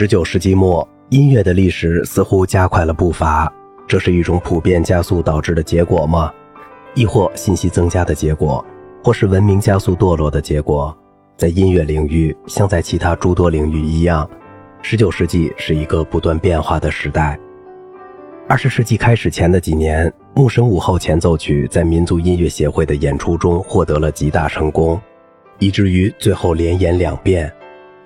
十九世纪末，音乐的历史似乎加快了步伐。这是一种普遍加速导致的结果吗？亦或信息增加的结果，或是文明加速堕落的结果？在音乐领域，像在其他诸多领域一样，十九世纪是一个不断变化的时代。二十世纪开始前的几年，《牧神午后前奏曲》在民族音乐协会的演出中获得了极大成功，以至于最后连演两遍。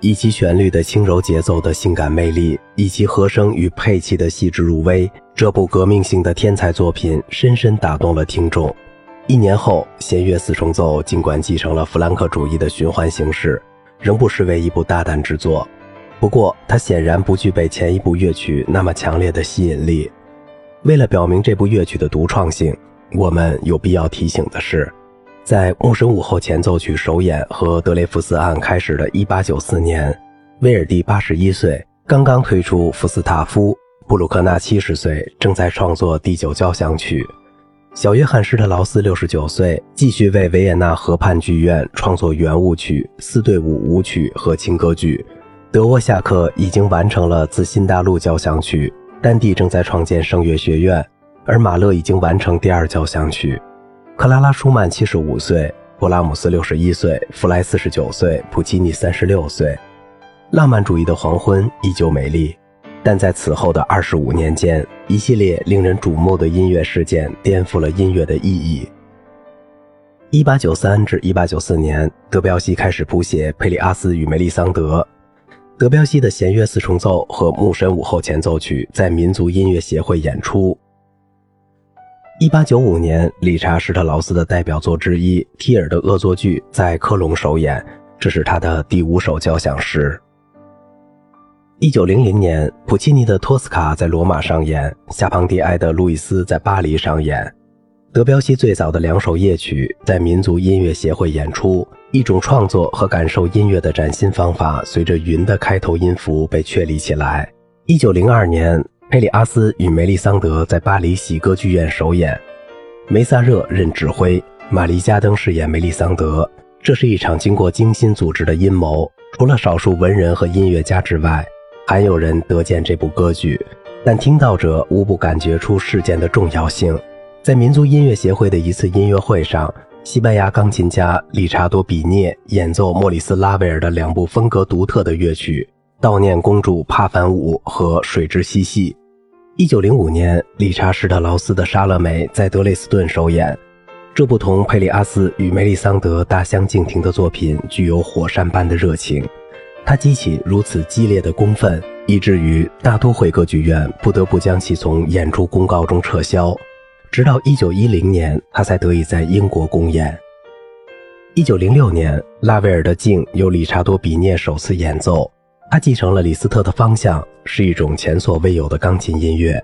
以其旋律的轻柔节奏的性感魅力，以及和声与配器的细致入微，这部革命性的天才作品深深打动了听众。一年后，弦乐四重奏尽管继承了弗兰克主义的循环形式，仍不失为一部大胆之作。不过，它显然不具备前一部乐曲那么强烈的吸引力。为了表明这部乐曲的独创性，我们有必要提醒的是。在《牧神午后前奏曲》首演和德雷福斯案开始的1894年，威尔第81岁，刚刚推出《福斯塔夫》；布鲁克纳70岁，正在创作第九交响曲；小约翰施特劳斯69岁，继续为维也纳河畔剧院创作圆舞曲、四对舞舞曲和轻歌剧；德沃夏克已经完成了自新大陆交响曲；丹蒂正在创建声乐学院，而马勒已经完成第二交响曲。克拉拉·舒曼七十五岁，勃拉姆斯六十一岁，弗莱四十九岁，普契尼三十六岁。浪漫主义的黄昏依旧美丽，但在此后的二十五年间，一系列令人瞩目的音乐事件颠覆了音乐的意义。一八九三至一八九四年，德彪西开始谱写《佩里阿斯与梅丽桑德》。德彪西的弦乐四重奏和牧神午后前奏曲在民族音乐协会演出。一八九五年，理查施特劳斯的代表作之一《提尔的恶作剧》在科隆首演，这是他的第五首交响诗。一九零零年，普契尼的《托斯卡》在罗马上演，夏庞蒂埃的《路易斯》在巴黎上演。德彪西最早的两首夜曲在民族音乐协会演出，一种创作和感受音乐的崭新方法，随着云的开头音符被确立起来。一九零二年。佩里阿斯与梅丽桑德在巴黎喜歌剧院首演，梅萨热任指挥，玛丽加登饰演梅丽桑德。这是一场经过精心组织的阴谋。除了少数文人和音乐家之外，还有人得见这部歌剧，但听到者无不感觉出事件的重要性。在民族音乐协会的一次音乐会上，西班牙钢琴家理查多·比涅演奏莫里斯·拉威尔的两部风格独特的乐曲。悼念公主帕凡舞和水之嬉戏。一九零五年，理查施特劳斯的《莎乐美》在德累斯顿首演。这部同佩里阿斯与梅丽桑德大相径庭的作品具有火山般的热情，它激起如此激烈的公愤，以至于大都会歌剧院不得不将其从演出公告中撤销。直到一九一零年，他才得以在英国公演。一九零六年，拉威尔的《镜》由理查多·比涅首次演奏。他继承了李斯特的方向，是一种前所未有的钢琴音乐。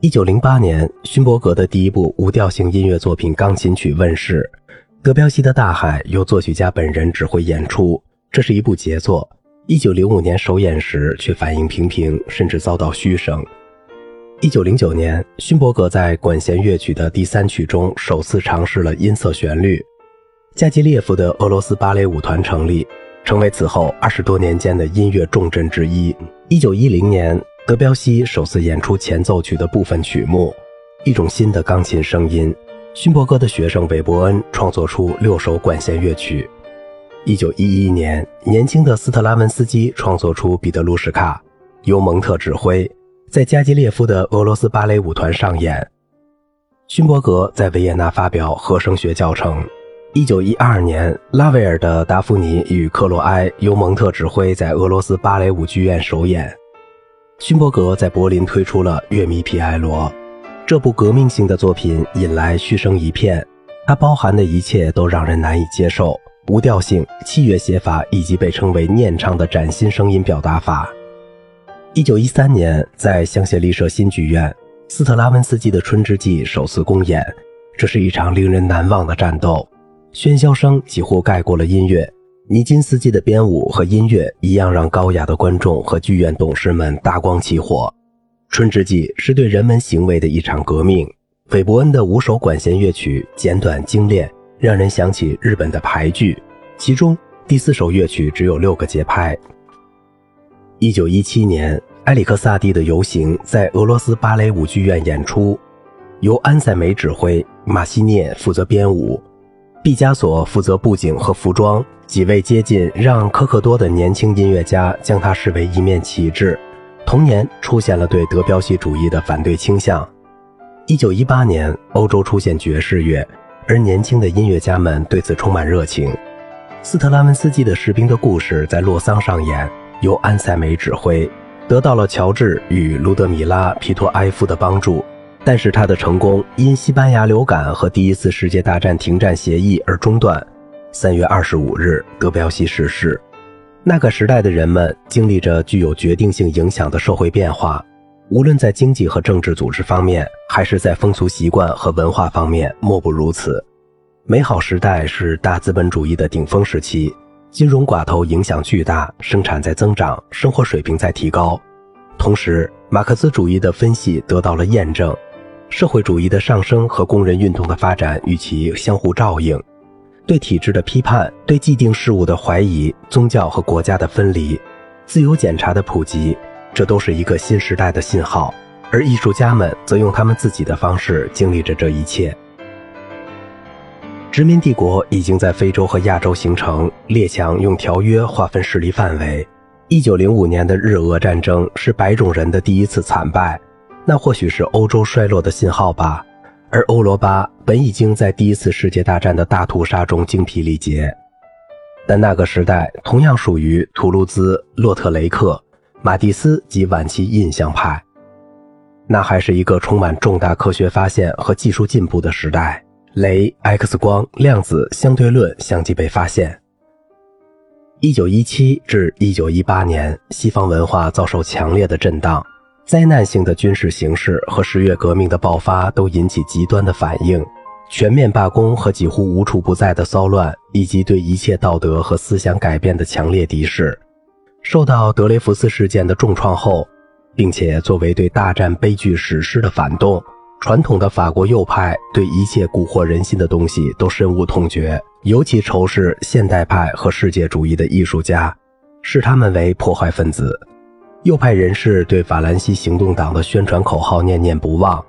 一九零八年，勋伯格的第一部无调性音乐作品钢琴曲问世，德彪西的《大海》由作曲家本人指挥演出，这是一部杰作。一九零五年首演时却反应平平，甚至遭到嘘声。一九零九年，勋伯格在管弦乐曲的第三曲中首次尝试了音色旋律，加基列夫的俄罗斯芭蕾舞团成立。成为此后二十多年间的音乐重镇之一。一九一零年，德彪西首次演出前奏曲的部分曲目，一种新的钢琴声音。勋伯格的学生韦伯恩创作出六首管弦乐曲。一九一一年，年轻的斯特拉文斯基创作出《彼得鲁什卡》，由蒙特指挥，在加基列夫的俄罗斯芭蕾舞团上演。勋伯格在维也纳发表和声学教程。一九一二年，拉威尔的《达芙妮与克洛埃》由蒙特指挥，在俄罗斯芭蕾舞剧院首演。勋伯格在柏林推出了《乐迷皮埃罗》，这部革命性的作品引来嘘声一片。它包含的一切都让人难以接受：无调性、器乐写法以及被称为念唱的崭新声音表达法。一九一三年，在香榭丽舍新剧院，斯特拉文斯基的《春之祭》首次公演，这是一场令人难忘的战斗。喧嚣声几乎盖过了音乐，尼金斯基的编舞和音乐一样，让高雅的观众和剧院董事们大光起火。春之祭是对人们行为的一场革命。韦伯恩的五首管弦乐曲简短精炼，让人想起日本的排剧，其中第四首乐曲只有六个节拍。一九一七年，埃里克萨蒂的游行在俄罗斯芭蕾舞剧院演出，由安塞梅指挥，马西涅负责编舞，毕加索负责布景和服装。几位接近让科克多的年轻音乐家将他视为一面旗帜。同年出现了对德彪西主义的反对倾向。一九一八年，欧洲出现爵士乐，而年轻的音乐家们对此充满热情。斯特拉文斯基的士兵的故事在洛桑上演，由安塞梅指挥，得到了乔治与卢德米拉·皮托埃夫的帮助。但是他的成功因西班牙流感和第一次世界大战停战协议而中断。三月二十五日，德彪西逝世。那个时代的人们经历着具有决定性影响的社会变化，无论在经济和政治组织方面，还是在风俗习惯和文化方面，莫不如此。美好时代是大资本主义的顶峰时期，金融寡头影响巨大，生产在增长，生活水平在提高。同时，马克思主义的分析得到了验证，社会主义的上升和工人运动的发展与其相互照应。对体制的批判，对既定事物的怀疑，宗教和国家的分离，自由检查的普及，这都是一个新时代的信号。而艺术家们则用他们自己的方式经历着这一切。殖民帝国已经在非洲和亚洲形成，列强用条约划分势力范围。一九零五年的日俄战争是白种人的第一次惨败，那或许是欧洲衰落的信号吧。而欧罗巴本已经在第一次世界大战的大屠杀中精疲力竭，但那个时代同样属于图卢兹、洛特雷克、马蒂斯及晚期印象派。那还是一个充满重大科学发现和技术进步的时代，镭、X 光、量子、相对论相继被发现。一九一七至一九一八年，西方文化遭受强烈的震荡。灾难性的军事形势和十月革命的爆发都引起极端的反应，全面罢工和几乎无处不在的骚乱，以及对一切道德和思想改变的强烈敌视。受到德雷福斯事件的重创后，并且作为对大战悲剧史诗的反动，传统的法国右派对一切蛊惑人心的东西都深恶痛绝，尤其仇视现代派和世界主义的艺术家，视他们为破坏分子。右派人士对法兰西行动党的宣传口号念念不忘。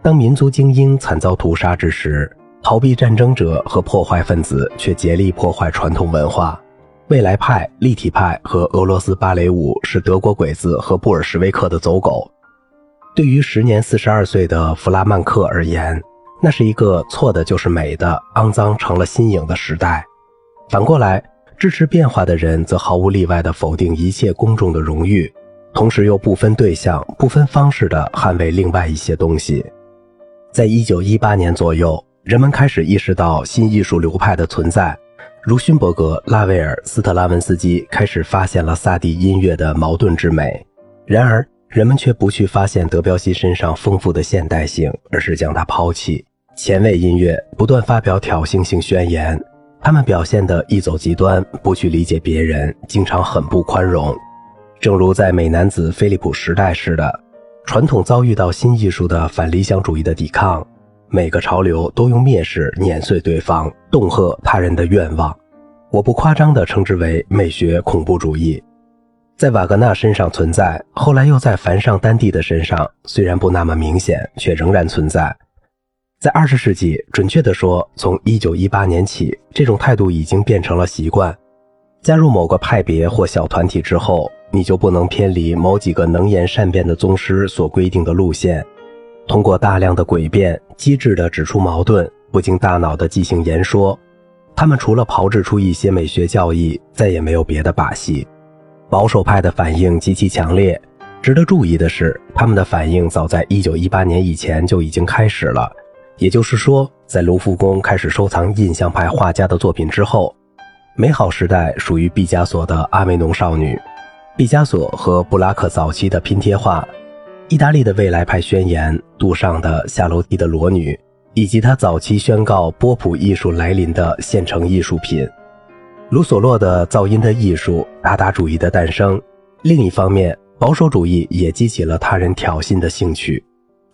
当民族精英惨遭屠杀之时，逃避战争者和破坏分子却竭力破坏传统文化。未来派、立体派和俄罗斯芭蕾舞是德国鬼子和布尔什维克的走狗。对于时年四十二岁的弗拉曼克而言，那是一个错的就是美的、肮脏成了新颖的时代。反过来，支持变化的人则毫无例外地否定一切公众的荣誉。同时又不分对象、不分方式地捍卫另外一些东西。在一九一八年左右，人们开始意识到新艺术流派的存在，如勋伯格、拉威尔、斯特拉文斯基开始发现了萨蒂音乐的矛盾之美。然而，人们却不去发现德彪西身上丰富的现代性，而是将它抛弃。前卫音乐不断发表挑衅性宣言，他们表现得一走极端，不去理解别人，经常很不宽容。正如在美男子菲利普时代似的，传统遭遇到新艺术的反理想主义的抵抗，每个潮流都用蔑视碾碎对方，恫吓他人的愿望。我不夸张地称之为美学恐怖主义，在瓦格纳身上存在，后来又在凡尚丹蒂的身上，虽然不那么明显，却仍然存在。在二十世纪，准确地说，从一九一八年起，这种态度已经变成了习惯。加入某个派别或小团体之后。你就不能偏离某几个能言善辩的宗师所规定的路线，通过大量的诡辩，机智地指出矛盾，不经大脑的即兴言说。他们除了炮制出一些美学教义，再也没有别的把戏。保守派的反应极其强烈。值得注意的是，他们的反应早在1918年以前就已经开始了。也就是说，在卢浮宫开始收藏印象派画家的作品之后，美好时代属于毕加索的《阿梅农少女》。毕加索和布拉克早期的拼贴画，意大利的未来派宣言，杜尚的下楼梯的裸女，以及他早期宣告波普艺术来临的现成艺术品，卢索洛的噪音的艺术，达达主义的诞生。另一方面，保守主义也激起了他人挑衅的兴趣。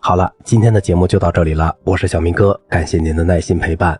好了，今天的节目就到这里了，我是小明哥，感谢您的耐心陪伴。